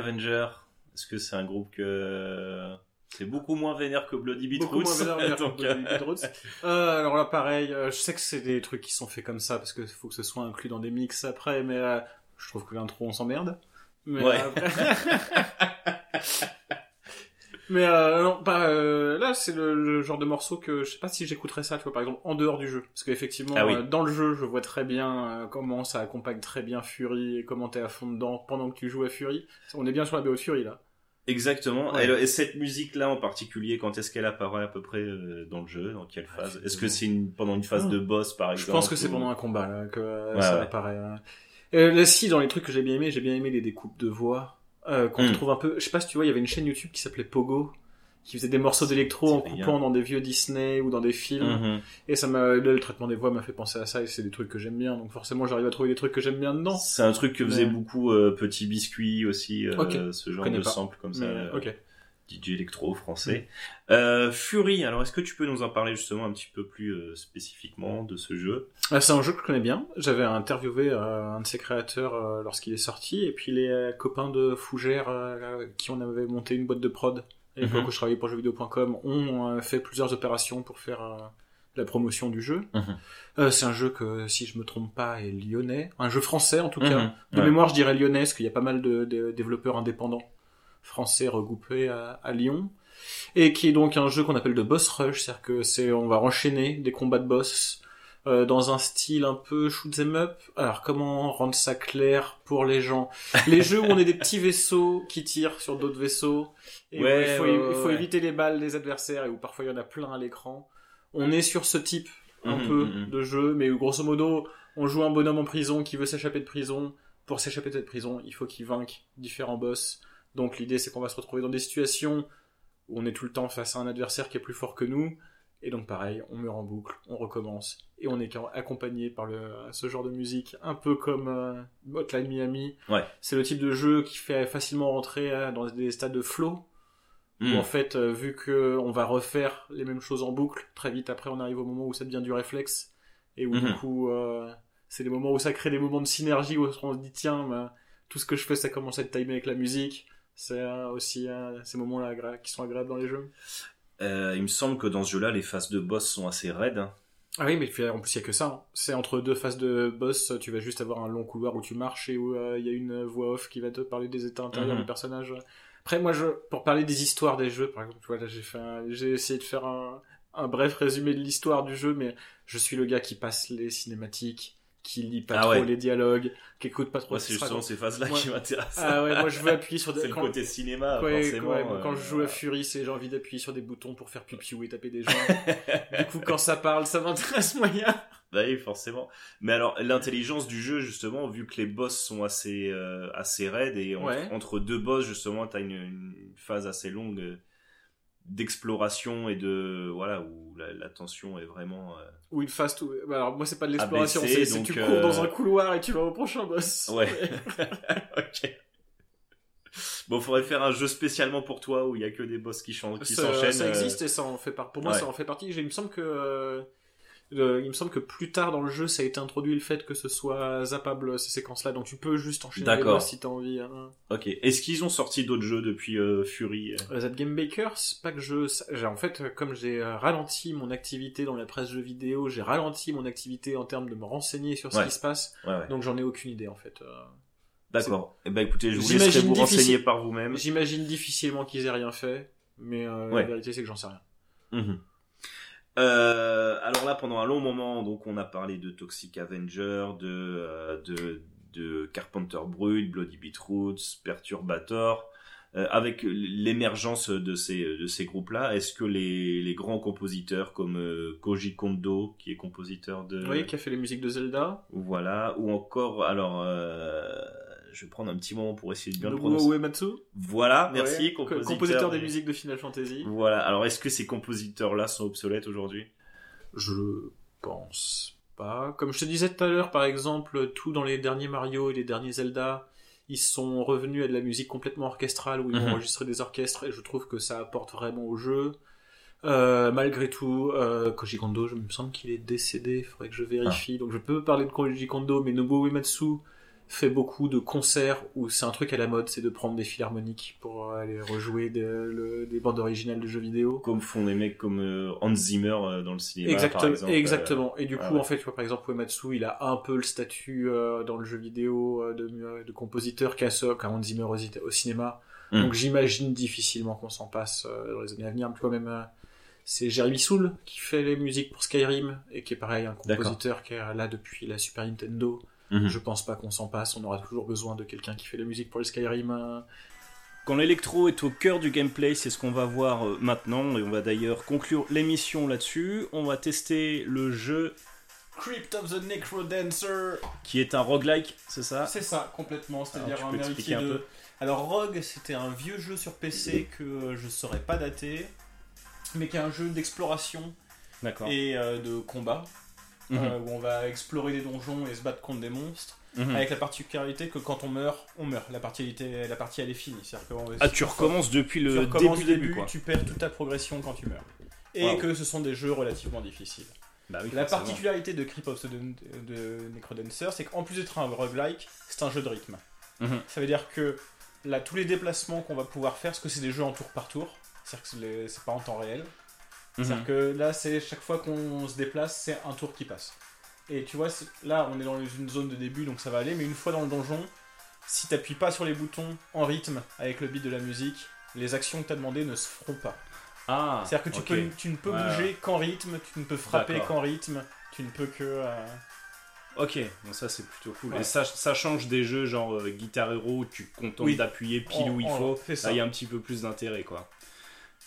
Avenger, est-ce que c'est un groupe que c'est beaucoup moins vénère que Bloody Beetroots? Euh. Euh, alors là, pareil, euh, je sais que c'est des trucs qui sont faits comme ça parce que faut que ce soit inclus dans des mix après, mais euh, je trouve que l'intro on s'emmerde. Mais, Ouais. mais euh, non, pas euh, là, c'est le, le genre de morceau que je sais pas si j'écouterais ça, tu vois, par exemple en dehors du jeu, parce qu'effectivement, Ah oui. euh, dans le jeu, je vois très bien euh, comment ça accompagne très bien Fury et comment t'es à fond dedans pendant que tu joues à Fury. On est bien sur la BO de Fury là. Exactement. Ouais. Et, cette musique-là en particulier, quand est-ce qu'elle apparaît à peu près euh, dans le jeu Dans quelle phase? Est-ce que c'est une, pendant une phase Ah. de boss par Je exemple pense que c'est pendant un combat là, que Ouais, ça ouais. apparaît. hein. Euh, là, si, dans les trucs que j'ai bien aimé, j'ai bien aimé les découpes de voix euh, qu'on Hmm. retrouve un peu. Je sais pas si tu vois, il y avait une chaîne YouTube qui s'appelait Pogo qui faisait des morceaux d'électro en bien. coupant dans des vieux Disney ou dans des films. Mhm. Et ça m'a, le traitement des voix m'a fait penser à ça et c'est des trucs que j'aime bien. Donc forcément, j'arrive à trouver des trucs que j'aime bien dedans. C'est un truc que faisait Mais- beaucoup euh, Petit Biscuit aussi, euh, ce genre de pas. sample comme ça, Mais, euh, ok. DJ électro français. Euh, Fury, alors est-ce que tu peux nous en parler justement un petit peu plus euh, spécifiquement de ce jeu? Ah, c'est un jeu que je connais bien. J'avais interviewé euh, un de ses créateurs euh, lorsqu'il est sorti, et puis les euh, copains de Fougère, euh, qui on avait monté une boîte de prod à l'époque Mhm. où je travaillais pour jeuxvideo.com, ont euh, fait plusieurs opérations pour faire euh, la promotion du jeu. Mhm. Euh, c'est un jeu que, si je me trompe pas, est lyonnais. Un jeu français en tout Mhm. cas. De Ouais. mémoire, je dirais lyonnais, parce qu'il y a pas mal de, de développeurs indépendants français regroupés à, à Lyon. Et qui est donc un jeu qu'on appelle de boss rush, c'est-à-dire que c'est, on va enchaîner des combats de boss euh, dans un style un peu shoot 'em up. Alors comment rendre ça clair pour les gens? Les jeux où on est des petits vaisseaux qui tirent sur d'autres vaisseaux et où Ouais, il faut, ouais, il faut ouais. éviter les balles des adversaires et où parfois il y en a plein à l'écran. On est sur ce type un Mhm, peu mhm. de jeu, mais où, grosso modo, on joue un bonhomme en prison qui veut s'échapper de prison. Pour s'échapper de cette prison, il faut qu'il vainque différents boss. Donc l'idée, c'est qu'on va se retrouver dans des situations où on est tout le temps face à un adversaire qui est plus fort que nous. Et donc pareil, on meurt en boucle, on recommence. Et on est accompagné par le, ce genre de musique, un peu comme euh, Hotline Miami. Ouais. C'est le type de jeu qui fait facilement rentrer euh, dans des stades de flow. Où en fait, euh, vu que on va refaire les mêmes choses en boucle, très vite après, on arrive au moment où ça devient du réflexe. Et où du Mhm. coup, euh, c'est les moments où ça crée des moments de synergie, où on se dit, tiens, bah, tout ce que je fais, ça commence à être timé avec la musique. C'est aussi ces moments-là qui sont agréables dans les jeux. Euh, il me semble que dans ce jeu-là, les phases de boss sont assez raides. hein. Ah oui, mais en plus, il y a que ça. hein. C'est entre deux phases de boss, tu vas juste avoir un long couloir où tu marches et où euh, il y a une voix off qui va te parler des états intérieurs Mhm. du personnage. Après, moi, je, pour parler des histoires des jeux, par exemple, j'ai fait un- j'ai essayé de faire un, un bref résumé de l'histoire du jeu, mais je suis le gars qui passe les cinématiques, qui lit pas Ah trop ouais. les dialogues, qui écoute pas trop Moi, ce c'est justement ces phases-là Moi- qui m'intéressent. Ah ouais, moi, je veux appuyer sur des... c'est le quand- côté cinéma, Ouais, forcément. ouais, moi, quand euh, je joue à Fury, c'est j'ai envie d'appuyer sur des boutons pour faire pipiou et taper des gens. du coup, quand ça parle, ça m'intéresse moyen. Bah oui, forcément. Mais alors, l'intelligence du jeu, justement, vu que les boss sont assez, euh, assez raides et entre deux boss, justement, t'as une, une phase assez longue euh, d'exploration et de, voilà, où la, la tension est vraiment, euh, Ou une phase tout. bah Alors, moi, c'est pas de l'exploration, c'est tu euh, cours dans un couloir et tu vas au prochain boss. Ouais. ok. Bon, faudrait faire un jeu spécialement pour toi où il y a que des boss qui, s'enchaînent. ça euh, existe et ça en fait part. Pour moi, ouais. ça en fait partie. Il me semble que. Euh, il me semble que plus tard dans le jeu, ça a été introduit le fait que ce soit zappable ces séquences-là, donc tu peux juste enchaîner les D'accord. boss si t'as envie. hein. Ok. Est-ce qu'ils ont sorti d'autres jeux depuis euh, Fury euh Euh, That Game c'est pas que je. En fait, euh, comme j'ai euh, ralenti mon activité dans la presse jeux vidéo, j'ai ralenti mon activité en termes de me renseigner sur ce Ouais. qui se passe, Ouais, ouais. donc j'en ai aucune idée en fait. Euh, D'accord. Eh ben, écoutez, je vous laisserai vous renseigner par vous-même. J'imagine difficilement qu'ils aient rien fait, mais euh, la vérité c'est que j'en sais rien. Mhm. Euh, alors là, pendant un long moment, donc on a parlé de Toxic Avenger, de euh, de, de Carpenter Brut, Bloody Beetroots, Perturbator. Euh, avec l'émergence de ces de ces groupes-là, est-ce que les, les grands compositeurs comme euh, Koji Kondo, qui est compositeur de Oui, qui a fait les musiques de Zelda, voilà, ou encore alors euh, je vais prendre un petit moment pour essayer de bien le prononcer. Uematsu, Voilà, merci, Ouais, compositeur, compositeur des musiques de Final Fantasy. Voilà, alors est-ce que ces compositeurs-là sont obsolètes aujourd'hui? Je pense pas. Comme je te disais tout à l'heure, par exemple, tout dans les derniers Mario et les derniers Zelda, ils sont revenus à de la musique complètement orchestrale où ils Mhm. ont enregistré des orchestres et je trouve que ça apporte vraiment au jeu. Euh, malgré tout, euh, Koji Kondo, je me semble qu'il est décédé, il faudrait que je vérifie. Donc je peux parler de Koji Kondo, mais Nobuo Uematsu fait beaucoup de concerts où c'est un truc à la mode, c'est de prendre des philharmoniques pour aller rejouer des, le- des bandes originales de jeux vidéo. Comme font des mecs comme euh, Hans Zimmer euh, dans le cinéma, par Exactement, exemple. exactement. Et du ah coup, ouais. en fait, tu vois, par exemple, Uematsu, il a un peu le statut euh, dans le jeu vidéo euh, de, de compositeur qu'a Hans Zimmer au, au cinéma. Mm. Donc j'imagine difficilement qu'on s'en passe euh, dans les années à venir. Tu vois, même, euh, c'est Jeremy Soule qui fait les musiques pour Skyrim, et qui est pareil, un compositeur qui est là depuis la Super Nintendo. Mhm. Je pense pas qu'on s'en passe, on aura toujours besoin de quelqu'un qui fait la musique pour les Skyrim. euh. Quand l'électro est au cœur du gameplay, c'est ce qu'on va voir euh, maintenant, et on va d'ailleurs conclure l'émission là-dessus. On va tester le jeu Crypt of the Necrodancer qui est un roguelike, c'est ça? C'est ça, complètement. C'est-à-dire un héritier de. peu? Alors, Rogue, c'était un vieux jeu sur PC que je saurais pas dater, mais qui est un jeu d'exploration et euh, de combat, Mhm. euh, où on va explorer des donjons et se battre contre des monstres, Mhm. avec la particularité que quand on meurt, on meurt. La partie, elle est- la partie elle est finie. Que on- Ah, tu recommences depuis tu le recommences début, du début, quoi. tu perds toute ta progression quand tu meurs. Et Wow. que ce sont des jeux relativement difficiles. Bah oui, La forcément. particularité de Creep of the de Necrodancer, c'est qu'en plus d'être un roguelike, c'est un jeu de rythme. Mhm. Ça veut dire que là, tous les déplacements qu'on va pouvoir faire, parce que c'est des jeux en tour par tour, c'est-à-dire que c'est pas en temps réel. Mhm. C'est-à-dire que là, c'est chaque fois qu'on se déplace, c'est un tour qui passe. Et tu vois, là, on est dans une zone de début, donc ça va aller, mais une fois dans le donjon, si t'appuies pas sur les boutons en rythme avec le beat de la musique, les actions que t'as demandé ne se feront pas. Ah, C'est-à-dire que tu, ok. peux, tu ne peux Ouais, bouger qu'en rythme, tu ne peux frapper qu'en rythme, tu ne peux que. euh, Ok, donc ça c'est plutôt cool. Ouais. Et ça, ça change des jeux genre euh, Guitar Hero où tu te contentes Oui. d'appuyer pile où il faut. Là, il y a un petit peu plus d'intérêt, quoi.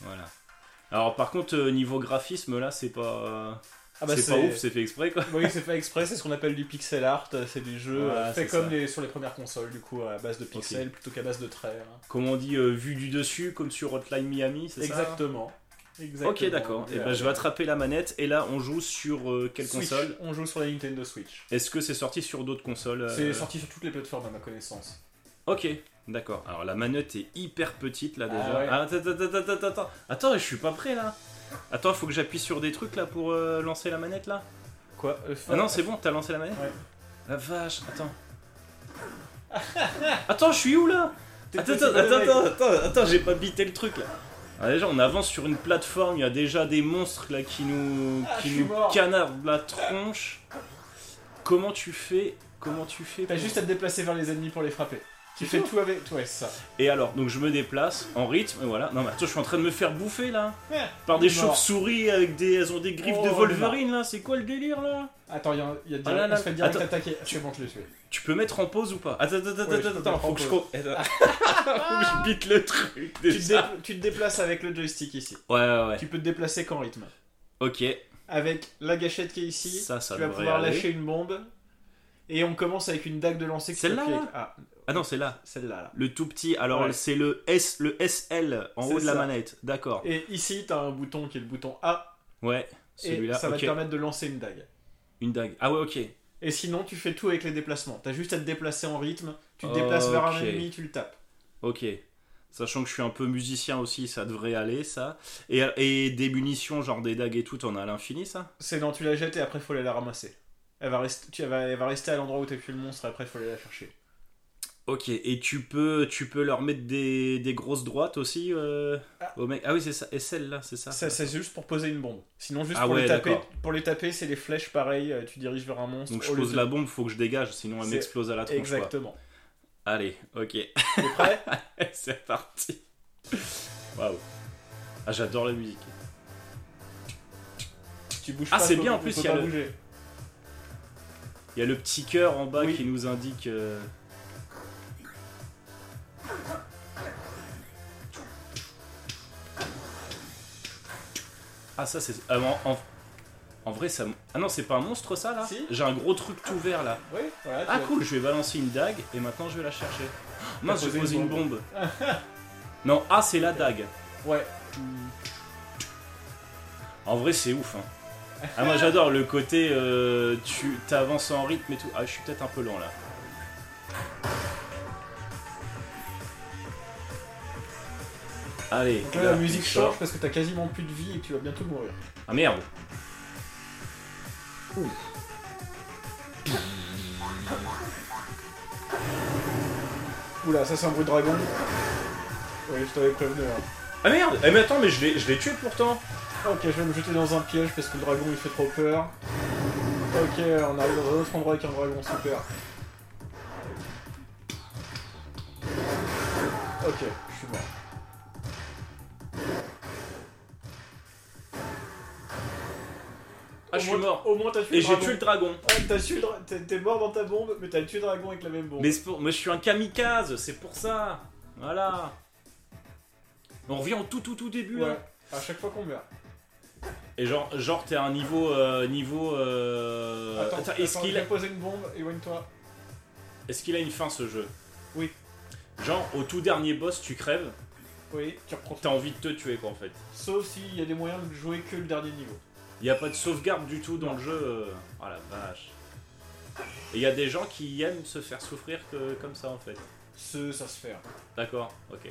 Voilà. Alors, par contre, euh, niveau graphisme, là, c'est pas. Ah bah, c'est pas ouf, c'est fait exprès, quoi. Oui, c'est fait exprès, c'est ce qu'on appelle du pixel art, c'est du jeu Ouais, euh, fait c'est comme les- sur les premières consoles, du coup, à base de pixels plutôt qu'à base de traits. hein. Comme on dit, euh, vue du dessus, comme sur Hotline Miami, c'est ça? Exactement. Exactement. Ok, d'accord. Et ben, je vais attraper la manette et là, on joue sur euh, quelle Switch. console? On joue sur la Nintendo Switch. Est-ce que c'est sorti sur d'autres consoles euh, C'est sorti sur toutes les plateformes à ma connaissance. Ok, d'accord. Alors la manette est hyper petite là Ah déjà. ouais. Ah, attends, attends, attends, attends, attends. Je suis pas prêt là. Attends, faut que j'appuie sur des trucs là pour euh, lancer la manette là. Quoi euh, Ah non, c'est bon, t'as lancé la manette Ouais. La vache, attends. attends, je suis où là Attends, attends, attends, attends, attends, attends, j'ai pas bité le truc là. Ah, déjà, on avance sur une plateforme, il y a déjà des monstres là qui nous, Ah, qui nous canardent la tronche. Comment tu fais Comment tu fais T'as juste à te déplacer vers les ennemis pour les frapper. Tu fais tout avec. Ouais, c'est ça. Et alors, donc je me déplace en rythme, et voilà. Non mais attends, je suis en train de me faire bouffer là Ouais. Par des chauves-souris avec des. Elles ont des griffes Oh, de Wolverine là, c'est quoi le délire là? Attends, il y a, y a Ah là là, on se fait direct attends. attaquer. C'est bon, je tué. Tu peux mettre en pause ou pas? Attends, attends, attends, Ouais, attends, faut que je. faut que je bite le truc Tu te, tu te déplaces avec le joystick ici. Ouais, ouais, ouais. Tu peux te déplacer qu'en rythme. Ok, Avec la gâchette qui est ici, ça, ça tu vas pouvoir aller. lâcher une bombe. Et on commence avec une dague de lancer tu Celle-là, Ah, Ah non, c'est là. celle-là. Là. Le tout petit, alors Ouais. c'est le S, le SL en haut de la manette. D'accord. Et ici, t'as un bouton qui est le bouton A. Ouais, Et celui-là. ça va te permettre de lancer une dague. Une dague. Ah ouais, ok. Et sinon, tu fais tout avec les déplacements. T'as juste à te déplacer en rythme. Tu te déplaces vers un Ok. ennemi, tu le tapes. Ok. Sachant que je suis un peu musicien aussi, ça devrait aller, ça. Et, et des munitions, genre des dagues et tout, t'en as à l'infini, ça? C'est non, tu la jettes et après, faut aller la ramasser. Elle va rester, tu, elle va, elle va rester à l'endroit où t'as tué le monstre et après, faut aller la chercher. Ok, et tu peux, tu peux leur mettre des, des grosses droites aussi euh, Ah. au mec? Ah oui, c'est ça. Et celle-là, c'est ça. Ça, c'est juste pour poser une bombe. Sinon, juste Ah pour, ouais, les taper, pour les taper, c'est les flèches pareil. euh, Tu diriges vers un monstre. Donc je pose de- la bombe, faut que je dégage, sinon elle m'explose à la tronche. quoi. Exactement. Allez, ok. T'es prêt? C'est parti. Waouh. Ah, j'adore la musique. Tu bouges Ah, pas. c'est bien, en plus, il y a le- bouger. Il y a le petit cœur en bas Oui. qui nous indique. euh, Ah, ça c'est. ah, en, en- en vrai, ça. Ah non, c'est pas un monstre ça là Si. J'ai un gros truc tout vert là. Oui, voilà. Ah cool, je vais balancer une dague et maintenant je vais la chercher. Non, j'ai posé une une bombe. non, ah, c'est la dague. Ouais. En vrai, c'est ouf. Hein. Ah, moi j'adore le côté. euh, tu t'avances en rythme et tout. Ah, je suis peut-être un peu lent là. Allez. Donc là, la musique change parce que t'as quasiment plus de vie et que tu vas bientôt mourir. Ah merde. Oula, ça c'est un bruit de dragon. Oui, je t'avais prévenu. hein. Ah merde Eh mais attends, mais je l'ai je l'ai tué pourtant Ok, je vais me jeter dans un piège parce que le dragon il fait trop peur. Ok, on arrive dans un autre endroit avec un dragon, super. Ok, Ah, je suis mort. Au moins t'as tué Et le j'ai dragon. tué le dragon. Ah, t'as tué le dra- t'es- T'es mort dans ta bombe, mais t'as tué le dragon avec la même bombe. Mais, c'est pour... mais je suis un kamikaze, c'est pour ça. Voilà. On revient au tout tout tout début Ouais, à chaque fois qu'on meurt. Et genre, genre t'es à un niveau... euh, niveau euh... attends, attends, est-ce qu'il a... poser une bombe, éloigne-toi. est qu'il a une fin ce jeu? Oui. Genre, au tout dernier boss, tu crèves, Oui, tu reprends. t'as envie de te tuer quoi en fait. Sauf s'il y a des moyens de jouer que le dernier niveau. Il a pas de sauvegarde du tout dans le jeu. euh. Oh la vache. Et il y a des gens qui aiment se faire souffrir que, comme ça en fait. Ce, ça se fait. hein. D'accord, ok.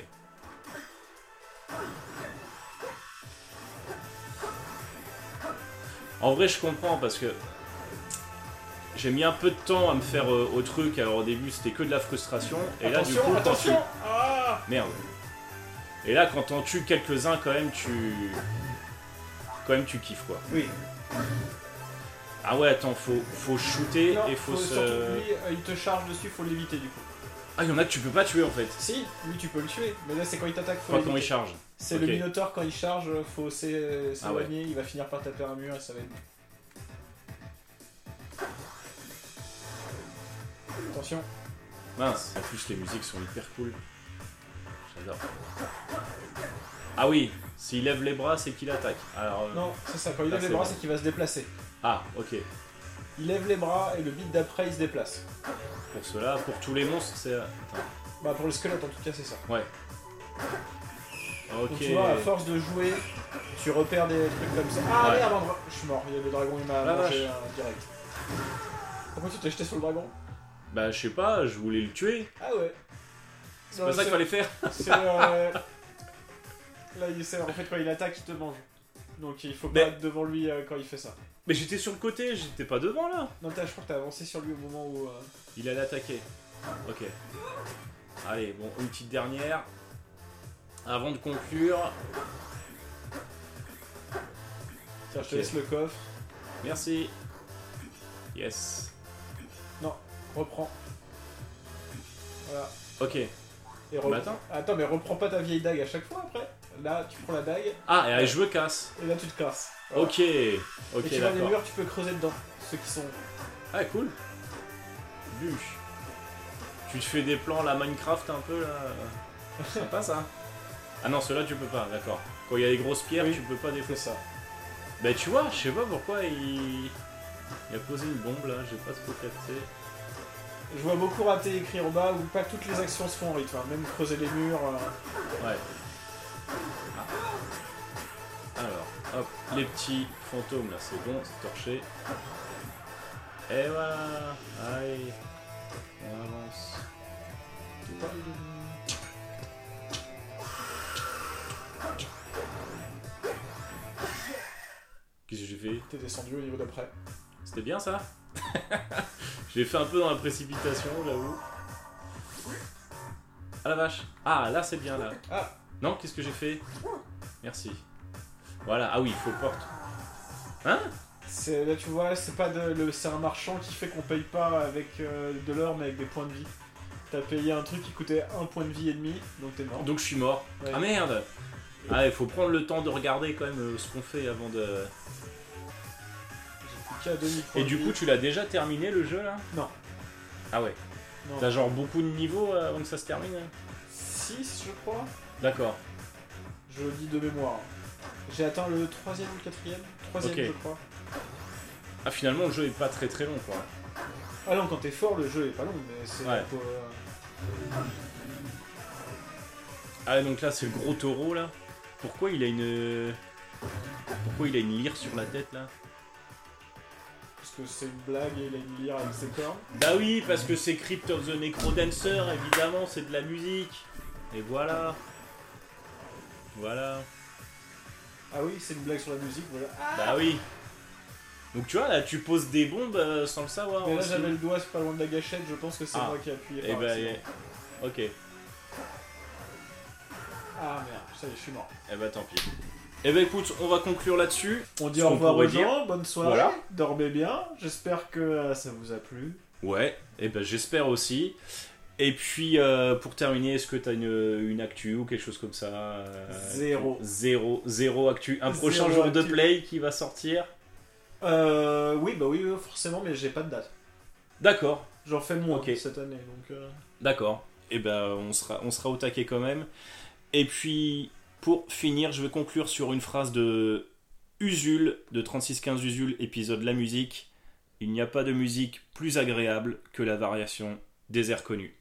En vrai, je comprends parce que j'ai mis un peu de temps à me faire euh, au truc. Alors au début, c'était que de la frustration. Et là, du attention, coup, quand attention tu... Ah Merde. Et là, quand t'en tues quelques-uns, quand même, tu... Quand même, tu kiffes, quoi. Oui. Ah ouais, attends, faut, faut shooter Non, et faut, faut se... lui, euh, il te charge dessus, faut l'éviter du coup. Ah, il y en a que tu peux pas tuer, en fait. Si, lui tu peux le tuer, mais là c'est quand il t'attaque, faut Pas quand il charge. C'est le Minotaur quand il charge, faut Ah ouais. s'éloigner, il va finir par taper un mur et ça va être... Attention. Mince. En plus, les musiques sont hyper cool. J'adore. Ah oui, s'il lève les bras, c'est qu'il attaque. Alors... euh, Non, c'est ça, quand il lève les c'est bras bon. c'est qu'il va se déplacer. Ah, ok. Il lève les bras et le beat d'après il se déplace. Pour cela, pour tous les monstres, c'est... Attends. Bah pour les squelettes en tout cas c'est ça. Ouais. Ok. Donc tu vois, à force de jouer, tu repères des trucs comme ça. Ah Ouais. merde, un dra- je suis mort, il y a le dragon, il m'a La mangé euh, direct. Pourquoi tu t'es jeté sur le dragon? Bah, je sais pas, je voulais le tuer. Ah ouais. C'est pas ça qu'il fallait faire. C'est euh... Là, il sait, en fait, quand il attaque, il te mange. Donc il faut pas Mais- être devant lui euh, quand il fait ça. Mais j'étais sur le côté, j'étais pas devant là. Non, t'as- je crois que t'as avancé sur lui au moment où. euh, Il allait attaquer. Ok. Allez, bon, une petite dernière. Avant de conclure. Tiens, je te Ok. laisse le coffre. Merci. Yes. Reprends. Voilà. Ok. Et Bah, reprends. attends. attends, mais reprends pas ta vieille dague à chaque fois après. Là, tu prends la dague Ah, et je me casse. et là, tu te casses. Voilà. Ok. Ok, et tu vois les murs, tu peux creuser dedans. Ceux qui sont. Ah, cool. Bu. Tu te fais des plans la Minecraft un peu là. Sympa ça. Ah non, ceux-là tu peux pas, d'accord. Quand il y a les grosses pierres, Oui. tu peux pas défoncer. ça. Bah tu vois, je sais pas pourquoi il... il a posé une bombe là, j'ai pas trop capté. Je vois beaucoup rater écrit en bas où pas toutes les actions se font en rythme. Même creuser les murs. euh, Ouais. Ah. Alors, hop, les petits fantômes là, c'est bon, c'est torché. Et voilà, allez, on avance. Qu'est-ce que j'ai fait? T'es descendu au niveau d'après. C'était bien ça? J'ai fait un peu dans la précipitation, j'avoue. Ah la vache Ah là c'est bien là. Ah. Non, qu'est-ce que j'ai fait? Merci. Voilà, ah oui, il faut porte. Hein? C'est là tu vois, c'est pas de, le, c'est un marchand qui fait qu'on paye pas avec euh, de l'or mais avec des points de vie. T'as payé un truc qui coûtait un point de vie et demi, donc t'es mort. Donc je suis mort. Ouais. Ah merde Ah il faut prendre le temps de regarder quand même euh, ce qu'on fait avant de... J'ai plus qu'à demi point Et du coup tu l'as déjà terminé le jeu là? Non. Ah ouais. T'as genre beaucoup de niveaux euh, avant que ça se termine hein 6 je crois. D'accord. Je dis de mémoire. J'ai atteint le troisième ou le quatrième? Troisième Ok. je crois. Ah finalement le jeu est pas très très long quoi. Ah non, quand t'es fort, le jeu est pas long, mais c'est Ouais. pour, euh, Ah donc là c'est le gros taureau là. Pourquoi il a une... Pourquoi il a une lyre sur la tête là? Que c'est une blague et il a une lyre avec ses cornes. Bah oui, parce que c'est Crypt of the Necrodancer, évidemment, c'est de la musique. Et voilà. Voilà. Ah oui, c'est une blague sur la musique, voilà. Ah, Bah oui. Donc tu vois, là, tu poses des bombes euh, sans le savoir. Mais là j'avais le doigt pas loin de la gâchette, je pense que c'est Ah. moi qui ai appuyé Eh par ben, accident. eh, ok. Ah merde, ça y est, je suis mort. Eh ben, tant pis. Eh ben, écoute, on va conclure là-dessus. On dit au revoir aux gens, bonne soirée, Voilà. dormez bien, j'espère que euh, ça vous a plu. Ouais, et ben j'espère aussi. Et puis euh, pour terminer, est-ce que t'as une, une actu ou quelque chose comme ça euh, Zéro. Zéro, zéro actu. Un prochain jour de play qui va sortir. Euh, oui, bah oui, oui, forcément, mais j'ai pas de date. D'accord, J'en fais moins Ok. cette année, donc... euh, d'accord. Et ben on sera, on sera au taquet quand même. Et puis pour finir, je vais conclure sur une phrase de Usul, de 3615 Usul, épisode La musique. Il n'y a pas de musique plus agréable que la variation des airs connus.